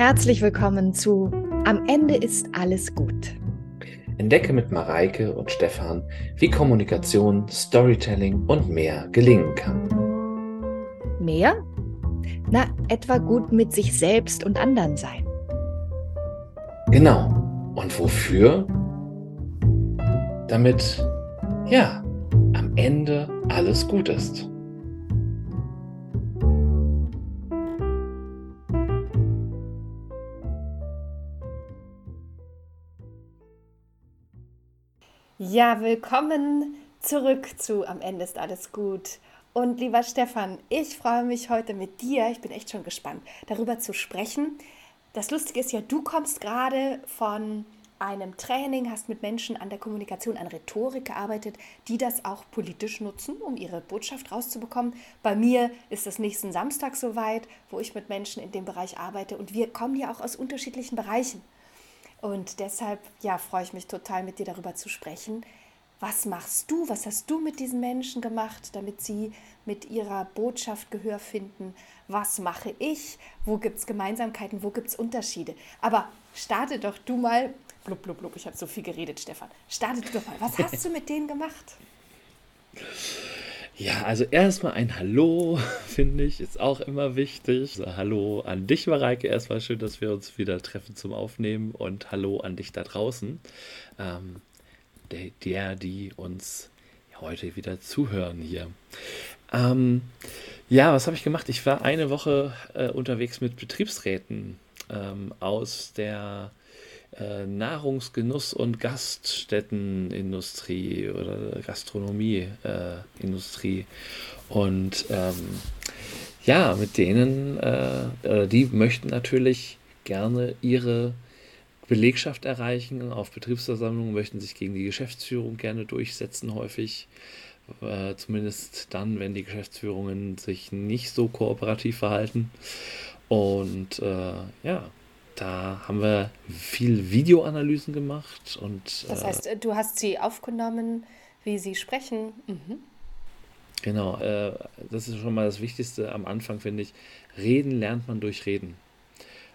Herzlich willkommen zu Am Ende ist alles gut. Entdecke mit Mareike und Stefan, wie Kommunikation, Storytelling und mehr gelingen kann. Mehr? Na, etwa gut mit sich selbst und anderen sein. Genau. Und wofür? Damit, ja, am Ende alles gut ist. Ja, willkommen zurück zu Am Ende ist alles gut. Und lieber Stefan, ich freue mich heute mit dir, ich bin echt schon gespannt, darüber zu sprechen. Das Lustige ist ja, du kommst gerade von einem Training, hast mit Menschen an der Kommunikation, an Rhetorik gearbeitet, die das auch politisch nutzen, um ihre Botschaft rauszubekommen. Bei mir ist das nächsten Samstag soweit, wo ich mit Menschen in dem Bereich arbeite und wir kommen ja auch aus unterschiedlichen Bereichen. Und deshalb, ja, freue ich mich total, mit dir darüber zu sprechen. Was machst du? Was hast du mit diesen Menschen gemacht, damit sie mit ihrer Botschaft Gehör finden? Was mache ich? Wo gibt es Gemeinsamkeiten? Wo gibt es Unterschiede? Aber starte doch du mal. Blub, blub, blub, ich habe so viel geredet, Stefan. Starte du doch mal. Was hast du mit denen gemacht? Ja, also erstmal ein Hallo, finde ich, ist auch immer wichtig. Also Hallo an dich, Mareike. Erstmal schön, dass wir uns wieder treffen zum Aufnehmen und Hallo an dich da draußen. Ähm, der, der, die uns heute wieder zuhören hier. Ähm, ja, was habe ich gemacht? Ich war eine Woche äh, unterwegs mit Betriebsräten ähm, aus der äh, Nahrungsgenuss- und Gaststättenindustrie oder Gastronomieindustrie. Äh, und ähm, ja, mit denen, äh, die möchten natürlich gerne ihre Belegschaft erreichen. Auf Betriebsversammlungen möchten sich gegen die Geschäftsführung gerne durchsetzen, häufig. Äh, zumindest dann, wenn die Geschäftsführungen sich nicht so kooperativ verhalten. Und äh, ja, da haben wir viel Videoanalysen gemacht und. Das heißt, äh, du hast sie aufgenommen, wie sie sprechen. Mhm. Genau, äh, das ist schon mal das Wichtigste am Anfang, finde ich. Reden lernt man durch Reden.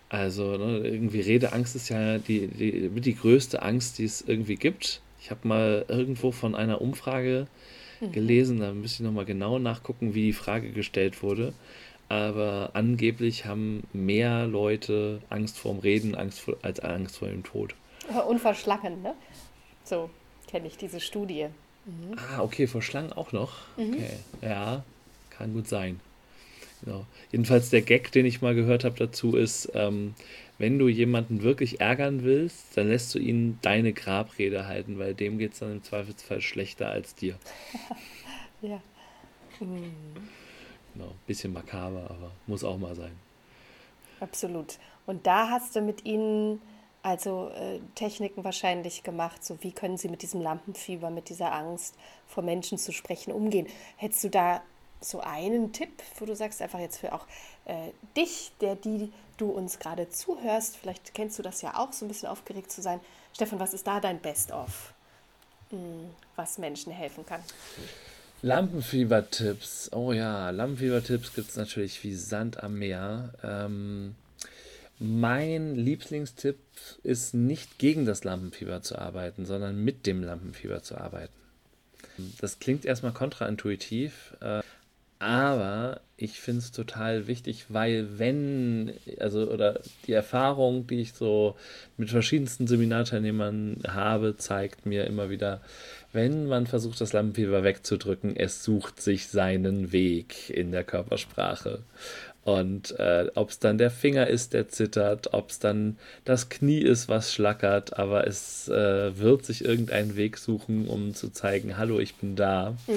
Also ne, irgendwie Redeangst ist ja die, die, die größte Angst, die es irgendwie gibt. Ich habe mal irgendwo von einer Umfrage mhm. gelesen, da müsste ich nochmal genau nachgucken, wie die Frage gestellt wurde aber angeblich haben mehr Leute Angst vorm Reden Angst vor, als Angst vor dem Tod. Und vor Schlangen, ne? So kenne ich diese Studie. Mhm. Ah, okay, vor Schlangen auch noch. Mhm. Okay, ja, kann gut sein. Genau. Jedenfalls der Gag, den ich mal gehört habe dazu ist, ähm, wenn du jemanden wirklich ärgern willst, dann lässt du ihn deine Grabrede halten, weil dem geht es dann im Zweifelsfall schlechter als dir. ja. Mhm. Genau, bisschen makaber, aber muss auch mal sein. Absolut. Und da hast du mit ihnen also äh, Techniken wahrscheinlich gemacht, so wie können sie mit diesem Lampenfieber, mit dieser Angst vor Menschen zu sprechen umgehen. Hättest du da so einen Tipp, wo du sagst, einfach jetzt für auch äh, dich, der die du uns gerade zuhörst, vielleicht kennst du das ja auch, so ein bisschen aufgeregt zu sein. Stefan, was ist da dein Best-of, hm, was Menschen helfen kann? Lampenfieber-Tipps. Oh ja, Lampenfieber-Tipps gibt es natürlich wie Sand am Meer. Ähm, mein Lieblingstipp ist nicht gegen das Lampenfieber zu arbeiten, sondern mit dem Lampenfieber zu arbeiten. Das klingt erstmal kontraintuitiv, äh, aber ich finde es total wichtig, weil wenn, also oder die Erfahrung, die ich so mit verschiedensten Seminarteilnehmern habe, zeigt mir immer wieder, wenn man versucht, das Lampenfieber wegzudrücken, es sucht sich seinen Weg in der Körpersprache. Und äh, ob es dann der Finger ist, der zittert, ob es dann das Knie ist, was schlackert, aber es äh, wird sich irgendeinen Weg suchen, um zu zeigen, hallo, ich bin da. Mhm.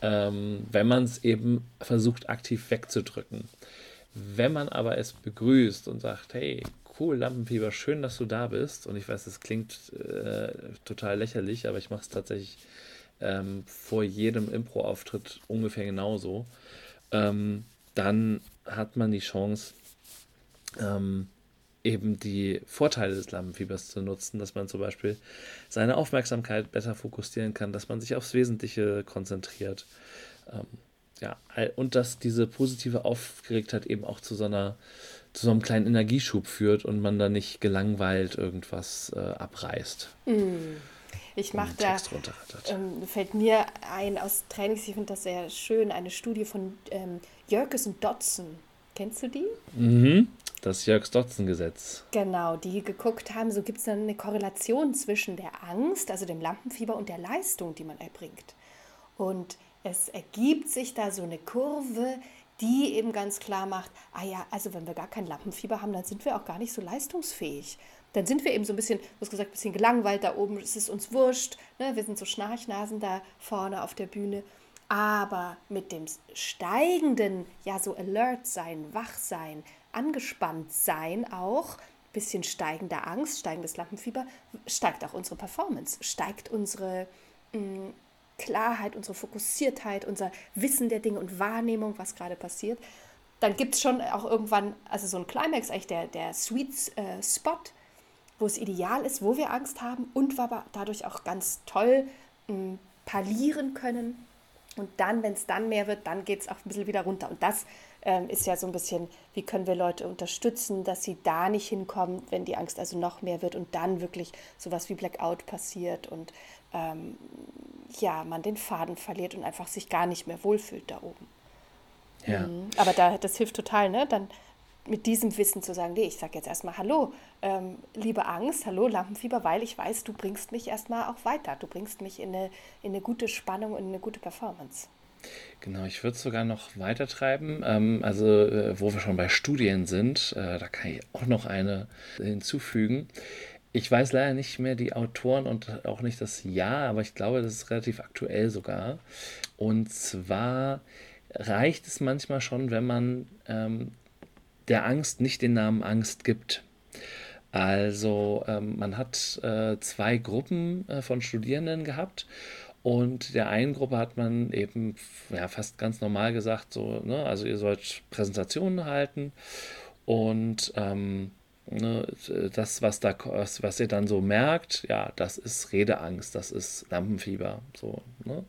Ähm, wenn man es eben versucht, aktiv wegzudrücken. Wenn man aber es begrüßt und sagt, hey, cool, Lampenfieber, schön, dass du da bist. Und ich weiß, es klingt äh, total lächerlich, aber ich mache es tatsächlich ähm, vor jedem Impro-Auftritt ungefähr genauso. Ähm, dann hat man die Chance, ähm, eben die Vorteile des Lampenfiebers zu nutzen, dass man zum Beispiel seine Aufmerksamkeit besser fokussieren kann, dass man sich aufs Wesentliche konzentriert. Ähm, ja, und dass diese positive Aufgeregtheit eben auch zu so einer zu so einem kleinen Energieschub führt und man da nicht gelangweilt irgendwas äh, abreißt. Mm. Ich mache da, ähm, fällt mir ein aus Trainings, ich finde das sehr schön, eine Studie von ähm, Jörges und Dodson. Kennst du die? Mhm. Das Jörgs-Dodson-Gesetz. Genau, die geguckt haben, so gibt es dann eine Korrelation zwischen der Angst, also dem Lampenfieber und der Leistung, die man erbringt. Und es ergibt sich da so eine Kurve, die eben ganz klar macht, ah ja, also wenn wir gar kein Lampenfieber haben, dann sind wir auch gar nicht so leistungsfähig dann sind wir eben so ein bisschen, hast gesagt, ein bisschen gelangweilt da oben, es ist uns wurscht, ne? wir sind so Schnarchnasen da vorne auf der Bühne. Aber mit dem steigenden, ja, so alert sein, wach sein, angespannt sein auch, bisschen steigender Angst, steigendes Lampenfieber, steigt auch unsere Performance, steigt unsere mh, mm, Klarheit, unsere Fokussiertheit, unser Wissen der Dinge und Wahrnehmung, was gerade passiert. Dann gibt es schon auch irgendwann, also so ein Climax, eigentlich der, der Sweet äh, Spot, wo es ideal ist, wo wir Angst haben und wir dadurch auch ganz toll mh, hm, parlieren können. Und dann, wenn es dann mehr wird, dann geht es auch ein bisschen wieder runter. Und das ähm, ist ja so ein bisschen, wie können wir Leute unterstützen, dass sie da nicht hinkommen, wenn die Angst also noch mehr wird und dann wirklich sowas wie Blackout passiert und ähm, ja, man den Faden verliert und einfach sich gar nicht mehr wohlfühlt da oben. Ja. Mhm. Aber da, das hilft total, ne? Dann mit diesem Wissen zu sagen, nee, ich sage jetzt erstmal Hallo, ähm, liebe Angst, hallo Lampenfieber, weil ich weiß, du bringst mich erstmal auch weiter. Du bringst mich in eine, in eine gute Spannung und eine gute Performance. Genau, ich würde es sogar noch weiter treiben. Ähm, also, äh, wo wir schon bei Studien sind, äh, da kann ich auch noch eine hinzufügen. Ich weiß leider nicht mehr die Autoren und auch nicht das Jahr, aber ich glaube, das ist relativ aktuell sogar. Und zwar reicht es manchmal schon, wenn man ähm, der Angst nicht den Namen Angst gibt. Also ähm, man hat äh, zwei Gruppen äh, von Studierenden gehabt und der einen Gruppe hat man eben ja, fast ganz normal gesagt, so, ne, also ihr sollt Präsentationen halten und ähm, Ne, das, was, da, was, ihr dann so merkt, ja, das ist Redeangst, das ist Lampenfieber. So, ne?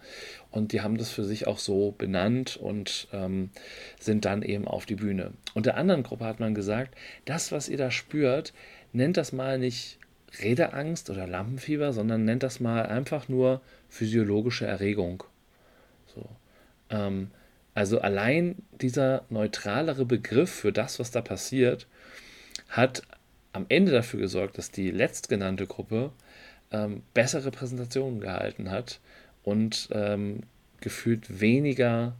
Und die haben das für sich auch so benannt und ähm, sind dann eben auf die Bühne. Und der anderen Gruppe hat man gesagt, das, was ihr da spürt, nennt das mal nicht Redeangst oder Lampenfieber, sondern nennt das mal einfach nur physiologische Erregung. So. Ähm, also allein dieser neutralere Begriff für das, was da passiert, hat am Ende dafür gesorgt, dass die letztgenannte Gruppe ähm, bessere Präsentationen gehalten hat und ähm, gefühlt weniger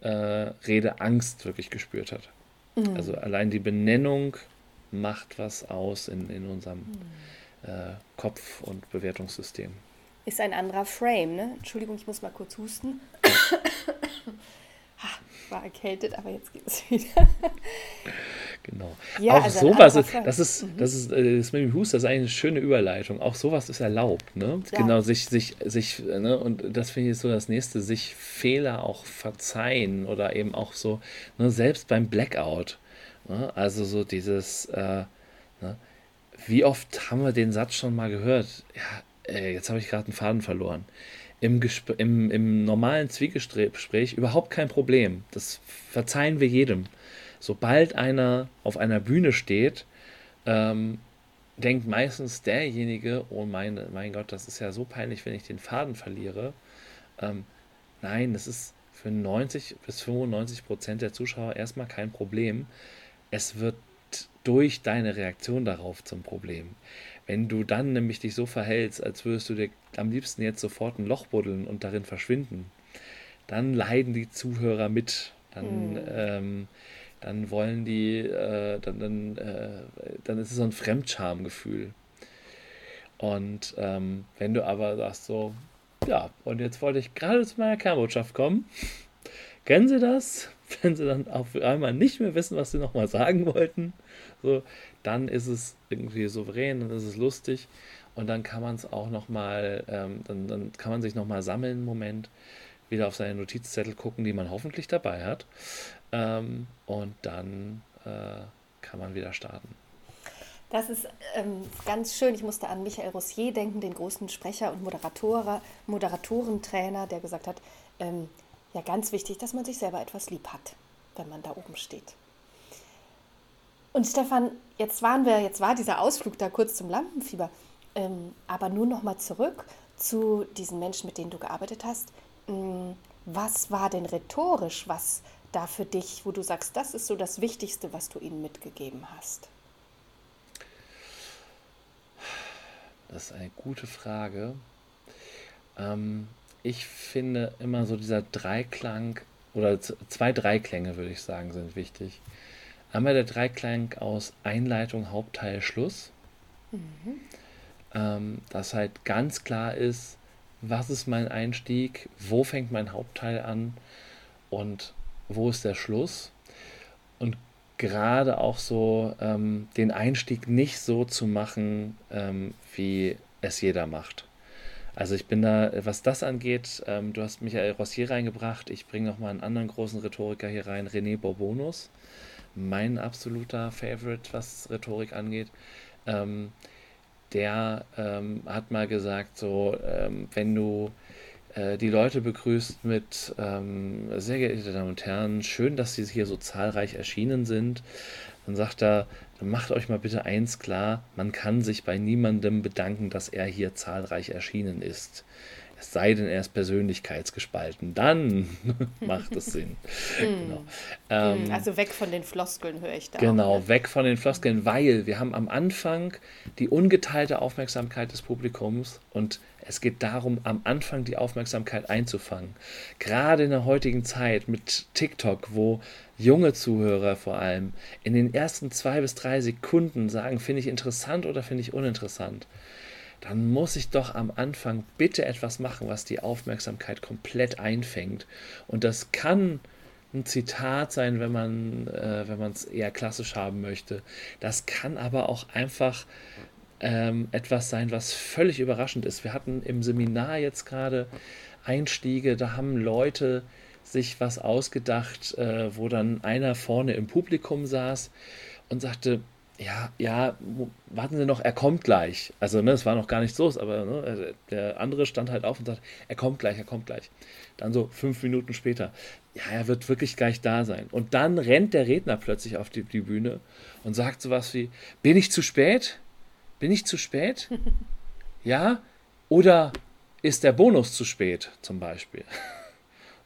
äh, Redeangst wirklich gespürt hat. Mhm. Also allein die Benennung macht was aus in, in unserem mhm. äh, Kopf- und Bewertungssystem. Ist ein anderer Frame, ne? Entschuldigung, ich muss mal kurz husten. war erkältet, aber jetzt geht es wieder. Genau. Ja, auch also sowas, ist, das ist, mhm. das ist, äh, das mit dem Husten, das ist eigentlich eine schöne Überleitung. Auch sowas ist erlaubt, ne? Ja. Genau, sich, sich, sich, ne? Und das finde ich so das nächste, sich Fehler auch verzeihen oder eben auch so, ne? selbst beim Blackout. Ne? Also so dieses, äh, ne? wie oft haben wir den Satz schon mal gehört? Ja, äh, jetzt habe ich gerade einen Faden verloren. Im, im, Im normalen Zwiegespräch überhaupt kein Problem. Das verzeihen wir jedem sobald einer auf einer Bühne steht, ähm, denkt meistens derjenige, oh mein, mein Gott, das ist ja so peinlich, wenn ich den Faden verliere. Ähm, nein, das ist für 90 bis 95 Prozent der Zuschauer erstmal kein Problem. Es wird durch deine Reaktion darauf zum Problem. Wenn du dann nämlich dich so verhältst, als würdest du dir am liebsten jetzt sofort ein Loch buddeln und darin verschwinden, dann leiden die Zuhörer mit. Dann mhm. ähm, dann wollen die, äh, dann, dann, äh, dann ist es so ein Fremdschamgefühl. Und ähm, wenn du aber sagst so, ja, und jetzt wollte ich gerade zu meiner Kernbotschaft kommen, kennen Sie das? Wenn Sie dann auf einmal nicht mehr wissen, was Sie nochmal sagen wollten, so, dann ist es irgendwie souverän, dann ist es lustig und dann kann man es auch nochmal, ähm, dann, dann kann man sich nochmal sammeln, einen Moment, wieder auf seine Notizzettel gucken, die man hoffentlich dabei hat ähm, und dann äh, kann man wieder starten. Das ist ähm, ganz schön. Ich musste an Michael Rossier denken, den großen Sprecher und Moderator, Moderatorentrainer, der gesagt hat, ähm, ja ganz wichtig, dass man sich selber etwas lieb hat, wenn man da oben steht. Und Stefan, jetzt waren wir, jetzt war dieser Ausflug da kurz zum Lampenfieber, ähm, aber nur noch mal zurück zu diesen Menschen, mit denen du gearbeitet hast. Ähm, was war denn rhetorisch, was da für dich, wo du sagst, das ist so das Wichtigste, was du ihnen mitgegeben hast? Das ist eine gute Frage. Ähm, ich finde immer so dieser Dreiklang oder zwei Dreiklänge, würde ich sagen, sind wichtig. Einmal der Dreiklang aus Einleitung, Hauptteil, Schluss. Mhm. Ähm, dass halt ganz klar ist, was ist mein Einstieg, wo fängt mein Hauptteil an und wo ist der Schluss. Und gerade auch so ähm, den Einstieg nicht so zu machen, ähm, wie es jeder macht. Also ich bin da, was das angeht, ähm, du hast Michael Rossier reingebracht, ich bringe nochmal einen anderen großen Rhetoriker hier rein, René Bourbonus, mein absoluter Favorite, was Rhetorik angeht. Ähm, der ähm, hat mal gesagt, so, ähm, wenn du äh, die Leute begrüßt mit ähm, sehr geehrte Damen und Herren, schön, dass Sie hier so zahlreich erschienen sind. Dann sagt er, macht euch mal bitte eins klar, man kann sich bei niemandem bedanken, dass er hier zahlreich erschienen ist. Es sei denn, er ist persönlichkeitsgespalten. Dann macht es Sinn. genau. ähm, also weg von den Floskeln höre ich da. Genau, auch, ne? weg von den Floskeln, weil wir haben am Anfang die ungeteilte Aufmerksamkeit des Publikums und es geht darum, am Anfang die Aufmerksamkeit einzufangen. Gerade in der heutigen Zeit mit TikTok, wo junge Zuhörer vor allem in den ersten zwei bis drei Sekunden sagen, finde ich interessant oder finde ich uninteressant dann muss ich doch am Anfang bitte etwas machen, was die Aufmerksamkeit komplett einfängt. Und das kann ein Zitat sein, wenn man äh, wenn man es eher klassisch haben möchte. Das kann aber auch einfach ähm, etwas sein, was völlig überraschend ist. Wir hatten im Seminar jetzt gerade Einstiege, da haben Leute sich was ausgedacht, äh, wo dann einer vorne im Publikum saß und sagte, ja, ja, warten Sie noch, er kommt gleich. Also, ne, es war noch gar nicht so, aber ne, also, der andere stand halt auf und sagt, er kommt gleich, er kommt gleich. Dann so fünf Minuten später, ja, er wird wirklich gleich da sein. Und dann rennt der Redner plötzlich auf die, die Bühne und sagt sowas wie, bin ich zu spät? Bin ich zu spät? ja? Oder ist der Bonus zu spät, zum Beispiel?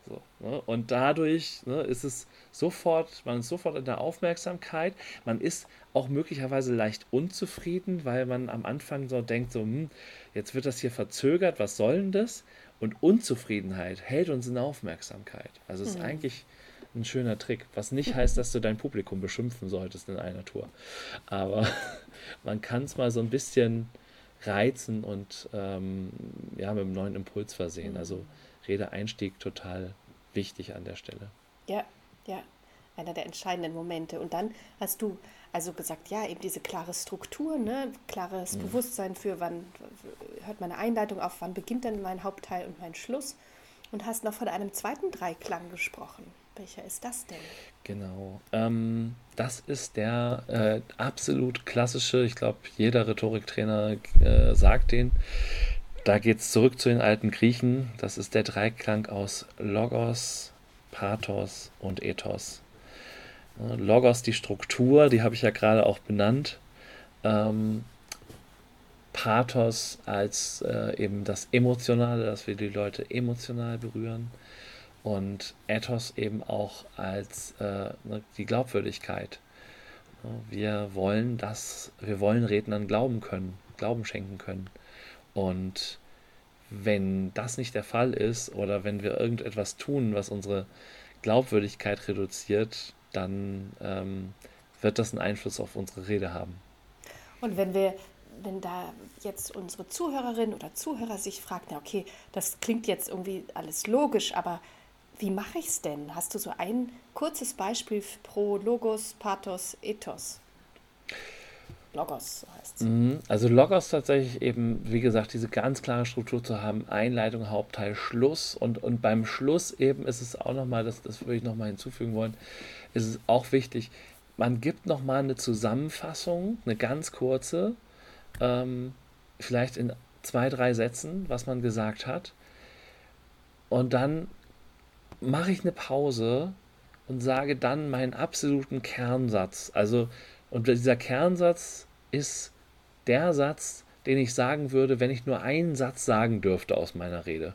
So, ne? Und dadurch ne, ist es sofort, man ist sofort in der Aufmerksamkeit, man ist auch möglicherweise leicht unzufrieden, weil man am Anfang so denkt, so, hm, jetzt wird das hier verzögert, was soll denn das? Und Unzufriedenheit hält uns in Aufmerksamkeit. Also es ist mhm. eigentlich ein schöner Trick, was nicht heißt, dass du dein Publikum beschimpfen solltest in einer Tour. Aber man kann es mal so ein bisschen reizen und ähm, ja, mit einem neuen Impuls versehen. Also mhm. Redeeinstieg total wichtig an der Stelle. Ja, ja, einer der entscheidenden Momente. Und dann hast du also gesagt, ja, eben diese klare Struktur, ne? klares mhm. Bewusstsein für, wann hört meine Einleitung auf, wann beginnt denn mein Hauptteil und mein Schluss. Und hast noch von einem zweiten Dreiklang gesprochen. Welcher ist das denn? Genau. Ähm, das ist der äh, absolut klassische, ich glaube, jeder Rhetoriktrainer äh, sagt den. Da geht es zurück zu den alten Griechen. Das ist der Dreiklang aus Logos, Pathos und Ethos. Logos die Struktur, die habe ich ja gerade auch benannt. Ähm, Pathos als äh, eben das Emotionale, dass wir die Leute emotional berühren. Und Ethos eben auch als äh, ne, die Glaubwürdigkeit. Wir wollen das, wir wollen Rednern glauben können, Glauben schenken können. Und wenn das nicht der Fall ist oder wenn wir irgendetwas tun, was unsere Glaubwürdigkeit reduziert, dann ähm, wird das einen Einfluss auf unsere Rede haben. Und wenn wir, wenn da jetzt unsere Zuhörerin oder Zuhörer sich fragt, na okay, das klingt jetzt irgendwie alles logisch, aber wie mache ich es denn? Hast du so ein kurzes Beispiel pro Logos, Pathos, Ethos? Logos heißt es. Mhm. Also Logos tatsächlich eben, wie gesagt, diese ganz klare Struktur zu haben, Einleitung, Hauptteil, Schluss und, und beim Schluss eben ist es auch nochmal, das, das würde ich nochmal hinzufügen wollen, ist es auch wichtig, man gibt nochmal eine Zusammenfassung, eine ganz kurze, ähm, vielleicht in zwei, drei Sätzen, was man gesagt hat. Und dann mache ich eine Pause und sage dann meinen absoluten Kernsatz. Also Und dieser Kernsatz ist der Satz, den ich sagen würde, wenn ich nur einen Satz sagen dürfte aus meiner Rede.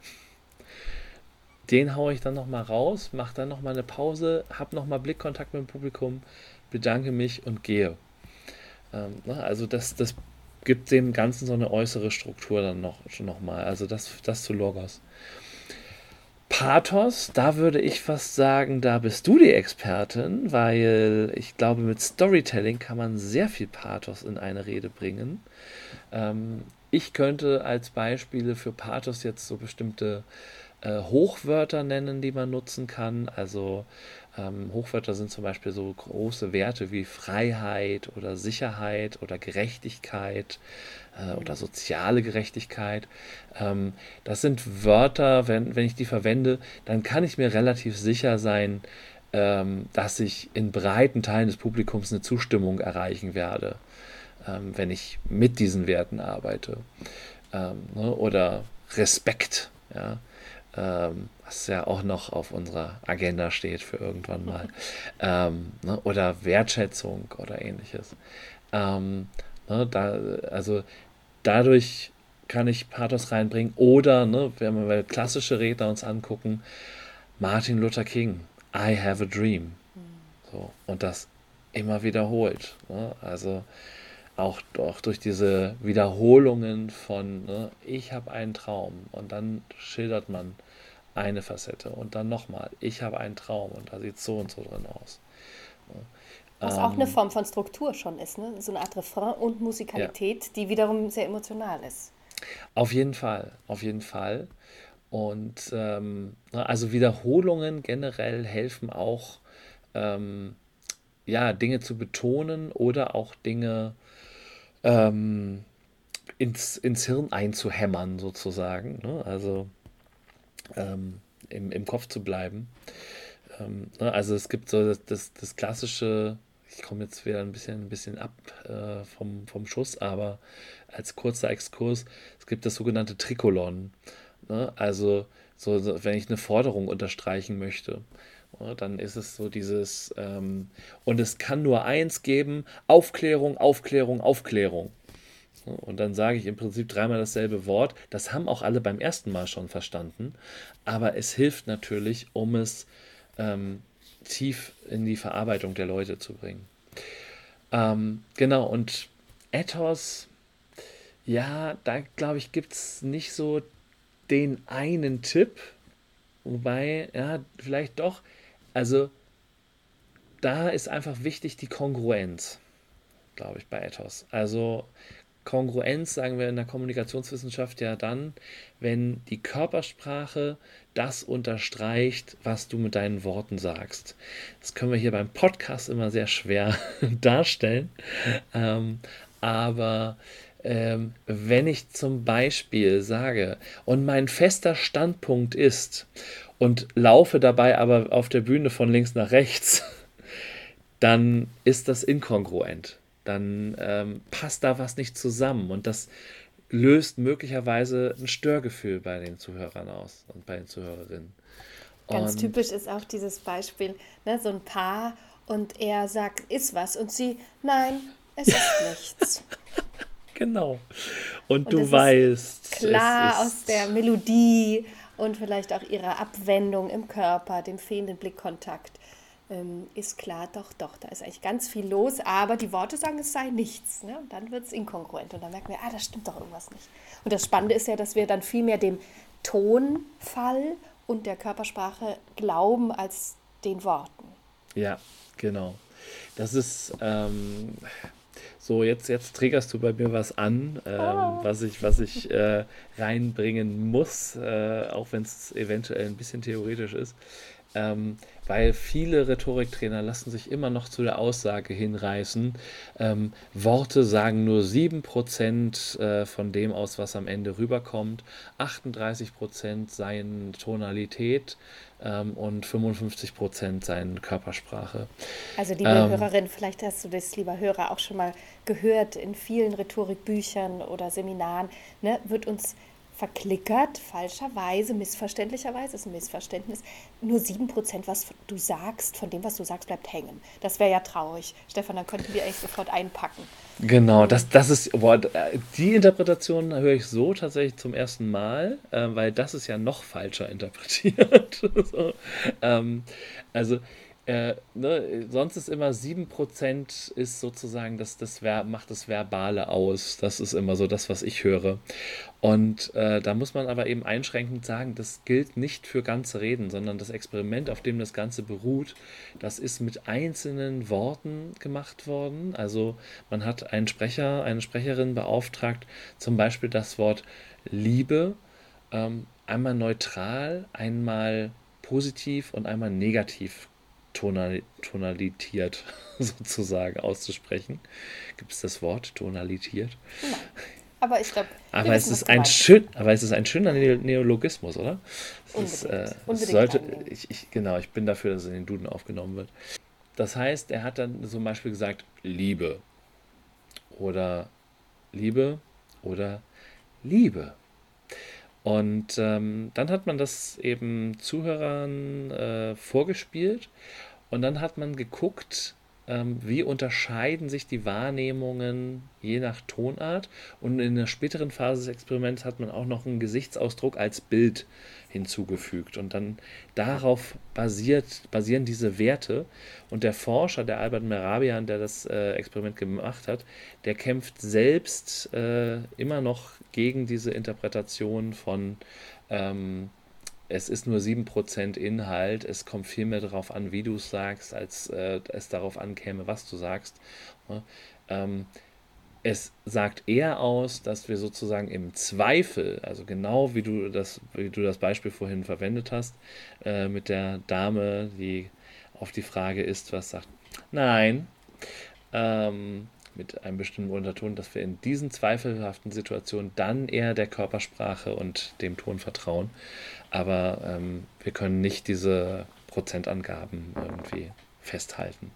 Den haue ich dann nochmal raus, mache dann nochmal eine Pause, habe nochmal Blickkontakt mit dem Publikum, bedanke mich und gehe. Ähm, ne, also das, das gibt dem Ganzen so eine äußere Struktur dann noch, schon nochmal. Also das, das zu Logos. Pathos, da würde ich fast sagen, da bist du die Expertin, weil ich glaube, mit Storytelling kann man sehr viel Pathos in eine Rede bringen. Ähm, ich könnte als Beispiele für Pathos jetzt so bestimmte äh, Hochwörter nennen, die man nutzen kann. Also ähm, Hochwörter sind zum Beispiel so große Werte wie Freiheit oder Sicherheit oder Gerechtigkeit äh, oder soziale Gerechtigkeit. Ähm, das sind Wörter, wenn, wenn ich die verwende, dann kann ich mir relativ sicher sein, ähm, dass ich in breiten Teilen des Publikums eine Zustimmung erreichen werde, ähm, wenn ich mit diesen Werten arbeite. Ähm, ne? Oder Respekt. Ja? Was ja auch noch auf unserer Agenda steht für irgendwann mal, ähm, ne, oder Wertschätzung oder ähnliches. Ähm, ne, da, also dadurch kann ich Pathos reinbringen oder, ne, wenn wir klassische Redner uns angucken, Martin Luther King, I have a dream. So, und das immer wiederholt. Ne? Also auch, auch durch diese Wiederholungen von ne, ich habe einen Traum und dann schildert man eine Facette und dann nochmal, ich habe einen Traum und da sieht so und so drin aus. Was ähm, auch eine ähm, Form von Struktur schon ist, ne? so eine Art Refrain und Musikalität, ja. die wiederum sehr emotional ist. Auf jeden Fall, auf jeden Fall. Und ähm, also Wiederholungen generell helfen auch, ähm, ja, Dinge zu betonen oder auch Dinge ähm, ins, ins Hirn einzuhämmern, sozusagen. Ne? Also ähm, im, im Kopf zu bleiben. Ähm, ne, also es gibt so das, das, das klassische, ich komme jetzt wieder ein bisschen, ein bisschen ab äh, vom, vom Schuss, aber als kurzer Exkurs, es gibt das sogenannte Trikolon. Ne? Also so, wenn ich eine Forderung unterstreichen möchte. Ja, dann ist es so dieses, ähm, und es kann nur eins geben, Aufklärung, Aufklärung, Aufklärung. Und dann sage ich im Prinzip dreimal dasselbe Wort. Das haben auch alle beim ersten Mal schon verstanden. Aber es hilft natürlich, um es ähm, tief in die Verarbeitung der Leute zu bringen. Ähm, genau, und Ethos, ja, da glaube ich, gibt es nicht so den einen Tipp. Wobei, ja, vielleicht doch. Also, da ist einfach wichtig die Kongruenz, glaube ich, bei Ethos. Also Kongruenz sagen wir in der Kommunikationswissenschaft ja dann, wenn die Körpersprache das unterstreicht, was du mit deinen Worten sagst. Das können wir hier beim Podcast immer sehr schwer darstellen. Ähm, aber ähm, wenn ich zum Beispiel sage, und mein fester Standpunkt ist, und laufe dabei aber auf der Bühne von links nach rechts, dann ist das inkongruent dann ähm, passt da was nicht zusammen und das löst möglicherweise ein Störgefühl bei den Zuhörern aus und bei den Zuhörerinnen. Ganz und typisch ist auch dieses Beispiel, ne, so ein Paar und er sagt, ist was und sie, nein, es ist nichts. genau. Und, und du weißt. Klar aus der Melodie und vielleicht auch ihrer Abwendung im Körper, dem fehlenden Blickkontakt ähm, ist klar, doch, doch, da ist eigentlich ganz viel los, aber die Worte sagen, es sei nichts. Ne? Und dann wird es inkongruent und dann merken wir, ah, da stimmt doch irgendwas nicht. Und das Spannende ist ja, dass wir dann viel mehr dem Tonfall und der Körpersprache glauben als den Worten. Ja, genau. Das ist ähm, so, jetzt, jetzt triggerst du bei mir was an, ähm, oh. was ich, was ich äh, reinbringen muss, äh, auch wenn es eventuell ein bisschen theoretisch ist. Ähm, weil viele Rhetoriktrainer lassen sich immer noch zu der Aussage hinreißen, ähm, Worte sagen nur 7% äh, von dem aus, was am Ende rüberkommt, 38% seien Tonalität ähm, und 55% seien Körpersprache. Also liebe ähm, Hörerin, vielleicht hast du das, lieber Hörer, auch schon mal gehört in vielen Rhetorikbüchern oder Seminaren, ne, wird uns verklickert, falscherweise, missverständlicherweise, ist ein Missverständnis, nur 7%, was du sagst, von dem, was du sagst, bleibt hängen. Das wäre ja traurig. Stefan, dann könnten wir eigentlich sofort einpacken. Genau, das, das ist, boah, die Interpretation höre ich so tatsächlich zum ersten Mal, äh, weil das ist ja noch falscher interpretiert. so, ähm, also äh, ne, sonst ist immer 7% ist sozusagen, das, das macht das Verbale aus. Das ist immer so das, was ich höre. Und äh, da muss man aber eben einschränkend sagen, das gilt nicht für ganze Reden, sondern das Experiment, auf dem das Ganze beruht, das ist mit einzelnen Worten gemacht worden. Also man hat einen Sprecher, eine Sprecherin beauftragt, zum Beispiel das Wort Liebe ähm, einmal neutral, einmal positiv und einmal negativ tonal, tonalitiert sozusagen auszusprechen. Gibt es das Wort tonalitiert? Nein. Aber ich glaube. Aber, es ist ein schön, aber es ist ein schöner Neologismus, oder? Unbedingt. Ist, äh, Unbedingt sollte, ich, ich, genau, ich bin dafür, dass es in den Duden aufgenommen wird. Das heißt, er hat dann zum Beispiel gesagt, Liebe. Oder Liebe oder Liebe. Und ähm, dann hat man das eben Zuhörern äh, vorgespielt. Und dann hat man geguckt, wie unterscheiden sich die Wahrnehmungen je nach Tonart. Und in der späteren Phase des Experiments hat man auch noch einen Gesichtsausdruck als Bild hinzugefügt. Und dann darauf basiert, basieren diese Werte. Und der Forscher, der Albert Merabian, der das äh, Experiment gemacht hat, der kämpft selbst äh, immer noch gegen diese Interpretation von ähm, es ist nur 7% Inhalt, es kommt viel mehr darauf an, wie du es sagst, als äh, es darauf ankäme, was du sagst. Ja, ähm, es sagt eher aus, dass wir sozusagen im Zweifel, also genau wie du das, wie du das Beispiel vorhin verwendet hast, äh, mit der Dame, die auf die Frage ist, was sagt, nein, ähm, mit einem bestimmten Unterton, dass wir in diesen zweifelhaften Situationen dann eher der Körpersprache und dem Ton vertrauen. Aber ähm, wir können nicht diese Prozentangaben irgendwie festhalten.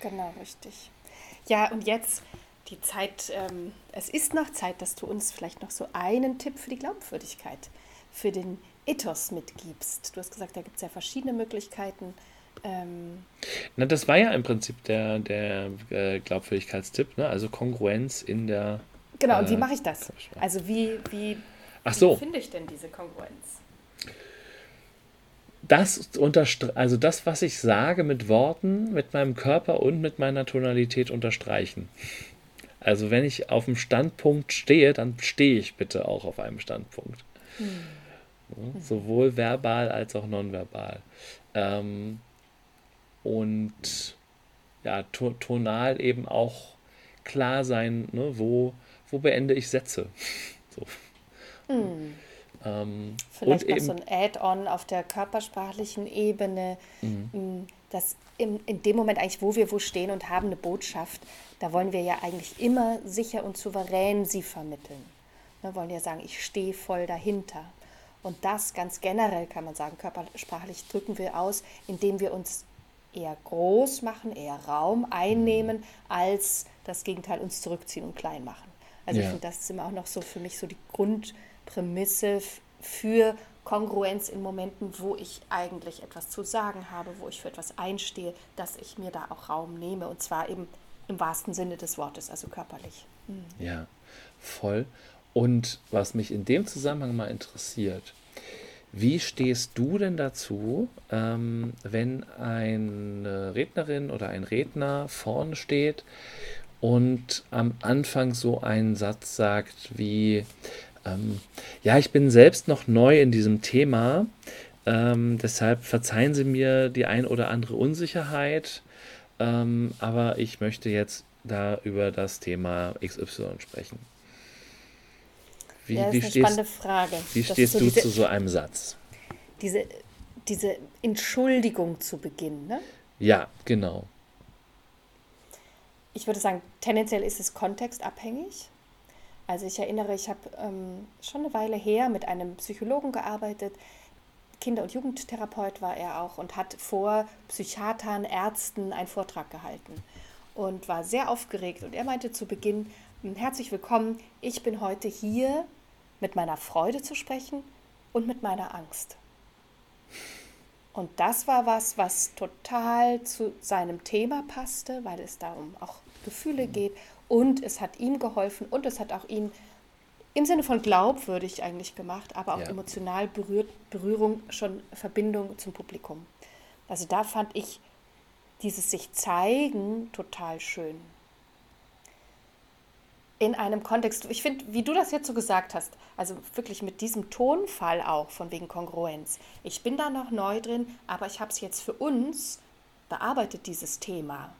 Genau, richtig. Ja, und jetzt die Zeit, ähm, es ist noch Zeit, dass du uns vielleicht noch so einen Tipp für die Glaubwürdigkeit, für den Ethos mitgibst. Du hast gesagt, da gibt es ja verschiedene Möglichkeiten. Ähm Na, das war ja im Prinzip der, der äh, Glaubwürdigkeitstipp, ne? also Kongruenz in der. Genau, und wie äh, mache ich das? Also wie, wie, Ach so. wie finde ich denn diese Kongruenz? Das also das, was ich sage mit Worten, mit meinem Körper und mit meiner Tonalität unterstreichen. Also wenn ich auf dem Standpunkt stehe, dann stehe ich bitte auch auf einem Standpunkt. Hm. sowohl verbal als auch nonverbal. Ähm, und ja, to tonal eben auch klar sein, ne, wo, wo beende ich Sätze. so. Mm. Ähm, Vielleicht noch so ein Add-on auf der körpersprachlichen Ebene, mm. dass in, in dem Moment eigentlich, wo wir wo stehen und haben eine Botschaft, da wollen wir ja eigentlich immer sicher und souverän sie vermitteln. Wir wollen ja sagen, ich stehe voll dahinter. Und das ganz generell kann man sagen, körpersprachlich drücken wir aus, indem wir uns eher groß machen, eher Raum einnehmen, als das Gegenteil uns zurückziehen und klein machen. Also ja. ich finde, das ist immer auch noch so für mich so die Grundprämisse für Kongruenz in Momenten, wo ich eigentlich etwas zu sagen habe, wo ich für etwas einstehe, dass ich mir da auch Raum nehme und zwar eben im wahrsten Sinne des Wortes, also körperlich. Mhm. Ja, voll. Und was mich in dem Zusammenhang mal interessiert, wie stehst du denn dazu, ähm, wenn eine Rednerin oder ein Redner vorne steht und am Anfang so einen Satz sagt wie, ähm, ja, ich bin selbst noch neu in diesem Thema, ähm, deshalb verzeihen Sie mir die ein oder andere Unsicherheit, ähm, aber ich möchte jetzt da über das Thema XY sprechen. Wie, ja, das ist eine spannende Frage. Wie stehst so du diese, zu so einem Satz? Diese, diese Entschuldigung zu Beginn, ne? Ja, genau. Ich würde sagen, tendenziell ist es kontextabhängig. Also ich erinnere, ich habe ähm, schon eine Weile her mit einem Psychologen gearbeitet. Kinder- und Jugendtherapeut war er auch und hat vor Psychiatern, Ärzten einen Vortrag gehalten und war sehr aufgeregt. Und er meinte zu Beginn, herzlich willkommen, ich bin heute hier mit meiner Freude zu sprechen und mit meiner Angst. Und das war was, was total zu seinem Thema passte, weil es darum auch Gefühle geht. Und es hat ihm geholfen und es hat auch ihn im Sinne von glaubwürdig eigentlich gemacht, aber auch ja. emotional berührt, Berührung, schon Verbindung zum Publikum. Also da fand ich dieses sich zeigen total schön. In einem Kontext, ich finde, wie du das jetzt so gesagt hast, also wirklich mit diesem Tonfall auch von wegen Kongruenz. Ich bin da noch neu drin, aber ich habe es jetzt für uns bearbeitet, dieses Thema.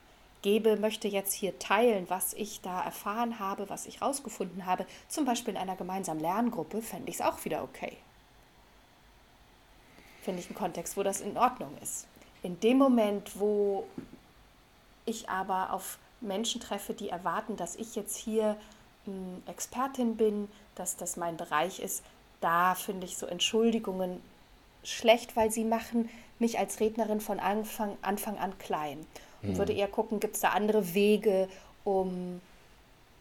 Gebe möchte jetzt hier teilen, was ich da erfahren habe, was ich rausgefunden habe. Zum Beispiel in einer gemeinsamen Lerngruppe fände ich es auch wieder okay. Finde ich einen Kontext, wo das in Ordnung ist. In dem Moment, wo ich aber auf Menschen treffe, die erwarten, dass ich jetzt hier hm, Expertin bin, dass das mein Bereich ist, da finde ich so Entschuldigungen schlecht, weil sie machen mich als Rednerin von Anfang, Anfang an klein. Und hm. würde eher gucken, gibt es da andere Wege, um mh,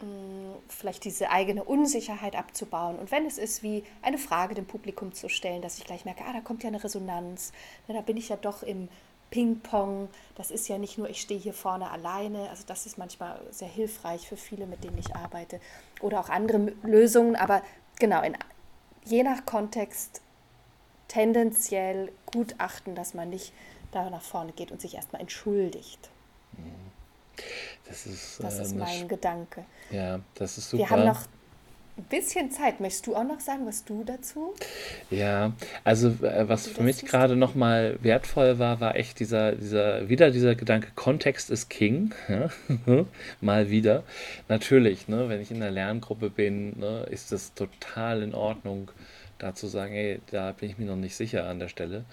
hm, vielleicht diese eigene Unsicherheit abzubauen. Und wenn es ist, wie eine Frage dem Publikum zu stellen, dass ich gleich merke, ah, da kommt ja eine Resonanz, Na, da bin ich ja doch im Ping-Pong. Das ist ja nicht nur, ich stehe hier vorne alleine. Also das ist manchmal sehr hilfreich für viele, mit denen ich arbeite. Oder auch andere Lösungen. Aber genau, in, je nach Kontext tendenziell gut achten, dass man nicht da nach vorne geht und sich erstmal entschuldigt. Das ist, das ist ähm, mein Gedanke. Ja, das ist super. Wir haben noch ein bisschen Zeit. Möchtest du auch noch sagen, was du dazu? Ja, also äh, was für mich gerade nochmal wertvoll war, war echt dieser, dieser, wieder dieser Gedanke, Kontext ist King. Ja? mal wieder. Natürlich, ne, wenn ich in einer Lerngruppe bin, ne, ist das total in Ordnung, da zu sagen, ey, da bin ich mir noch nicht sicher an der Stelle.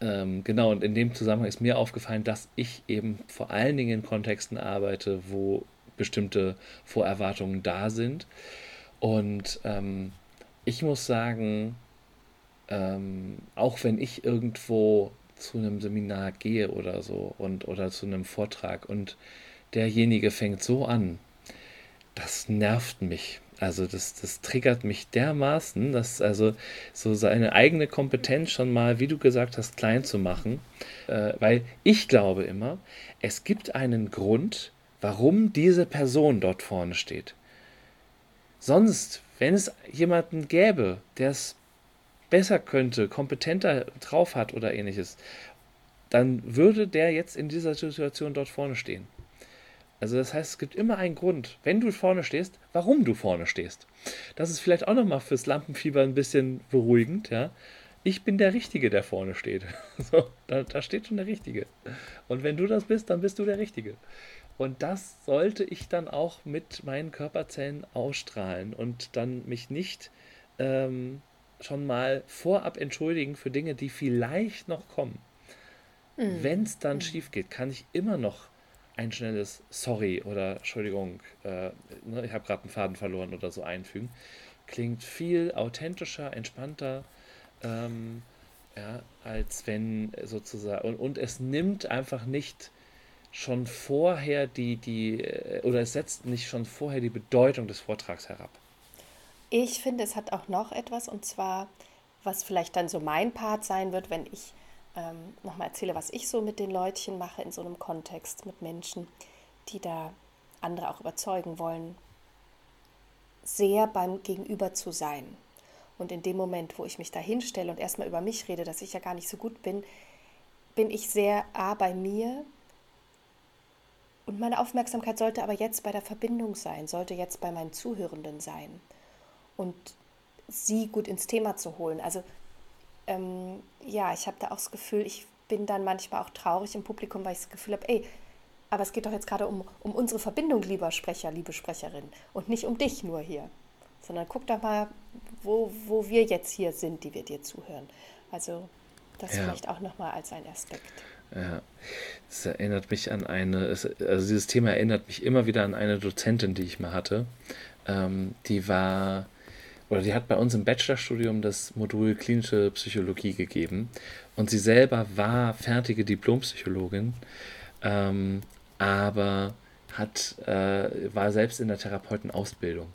Ähm, genau, und in dem Zusammenhang ist mir aufgefallen, dass ich eben vor allen Dingen in Kontexten arbeite, wo bestimmte Vorerwartungen da sind. Und ähm, ich muss sagen, ähm, auch wenn ich irgendwo zu einem Seminar gehe oder so und oder zu einem Vortrag und derjenige fängt so an, das nervt mich. Also das, das triggert mich dermaßen, dass also so seine eigene Kompetenz schon mal, wie du gesagt hast, klein zu machen. Äh, weil ich glaube immer, es gibt einen Grund, warum diese Person dort vorne steht. Sonst, wenn es jemanden gäbe, der es besser könnte, kompetenter drauf hat oder ähnliches, dann würde der jetzt in dieser Situation dort vorne stehen. Also das heißt, es gibt immer einen Grund, wenn du vorne stehst, warum du vorne stehst. Das ist vielleicht auch nochmal fürs Lampenfieber ein bisschen beruhigend, ja. Ich bin der Richtige, der vorne steht. So, da, da steht schon der Richtige. Und wenn du das bist, dann bist du der Richtige. Und das sollte ich dann auch mit meinen Körperzellen ausstrahlen und dann mich nicht ähm, schon mal vorab entschuldigen für Dinge, die vielleicht noch kommen. Mhm. Wenn es dann mhm. schief geht, kann ich immer noch ein schnelles Sorry oder Entschuldigung, äh, ne, ich habe gerade einen Faden verloren oder so einfügen. Klingt viel authentischer, entspannter, ähm, ja, als wenn sozusagen, und, und es nimmt einfach nicht schon vorher die, die, äh, oder setzt nicht schon vorher die Bedeutung des Vortrags herab? Ich finde, es hat auch noch etwas, und zwar, was vielleicht dann so mein Part sein wird, wenn ich ähm, nochmal erzähle, was ich so mit den Leutchen mache in so einem Kontext mit Menschen, die da andere auch überzeugen wollen, sehr beim Gegenüber zu sein. Und in dem Moment, wo ich mich da hinstelle und erstmal über mich rede, dass ich ja gar nicht so gut bin, bin ich sehr A bei mir und meine Aufmerksamkeit sollte aber jetzt bei der Verbindung sein, sollte jetzt bei meinen Zuhörenden sein und sie gut ins Thema zu holen. Also ähm, ja, ich habe da auch das Gefühl, ich bin dann manchmal auch traurig im Publikum, weil ich das Gefühl habe, ey, aber es geht doch jetzt gerade um, um unsere Verbindung, lieber Sprecher, liebe Sprecherin, und nicht um dich nur hier, sondern guck doch mal, wo, wo wir jetzt hier sind, die wir dir zuhören. Also das ja. vielleicht auch nochmal als ein Aspekt. Ja, das erinnert mich an eine, also dieses Thema erinnert mich immer wieder an eine Dozentin, die ich mal hatte. Ähm, die war, oder die hat bei uns im Bachelorstudium das Modul klinische Psychologie gegeben. Und sie selber war fertige Diplompsychologin, ähm, aber hat, äh, war selbst in der Therapeutenausbildung.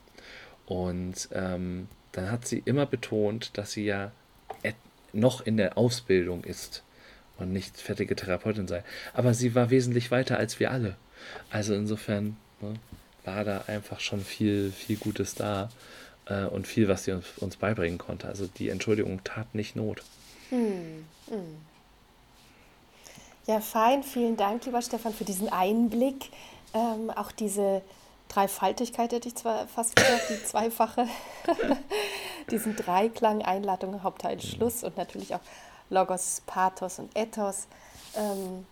Und ähm, dann hat sie immer betont, dass sie ja noch in der Ausbildung ist und nicht fertige Therapeutin sei. Aber sie war wesentlich weiter als wir alle. Also insofern ne, war da einfach schon viel, viel Gutes da äh, und viel, was sie uns, uns, beibringen konnte. Also die Entschuldigung tat nicht Not. Hm, hm. Ja, fein. Vielen Dank, lieber Stefan, für diesen Einblick. Ähm, auch diese Dreifaltigkeit hätte ich zwar fast gesagt, die zweifache, diesen Dreiklang, Einladung, Hauptteil, Schluss und natürlich auch Logos, Pathos und Ethos. Ähm,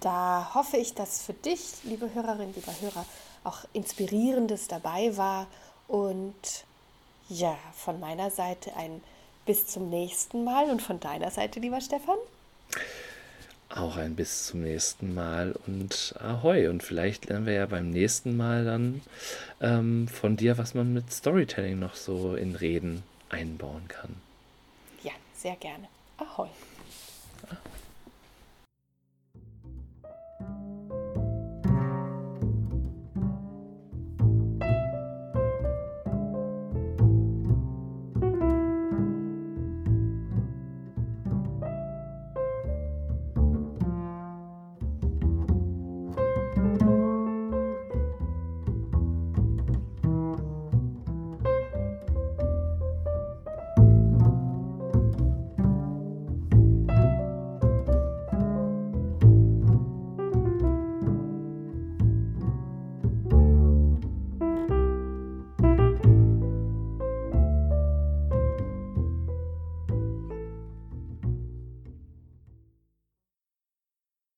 da hoffe ich, dass für dich, liebe Hörerin, lieber Hörer, auch Inspirierendes dabei war. Und ja, von meiner Seite ein bis zum nächsten Mal und von deiner Seite, lieber Stefan. Auch ein bis zum nächsten Mal und Ahoi. Und vielleicht lernen wir ja beim nächsten Mal dann ähm, von dir, was man mit Storytelling noch so in Reden einbauen kann sehr gerne. Ahoi.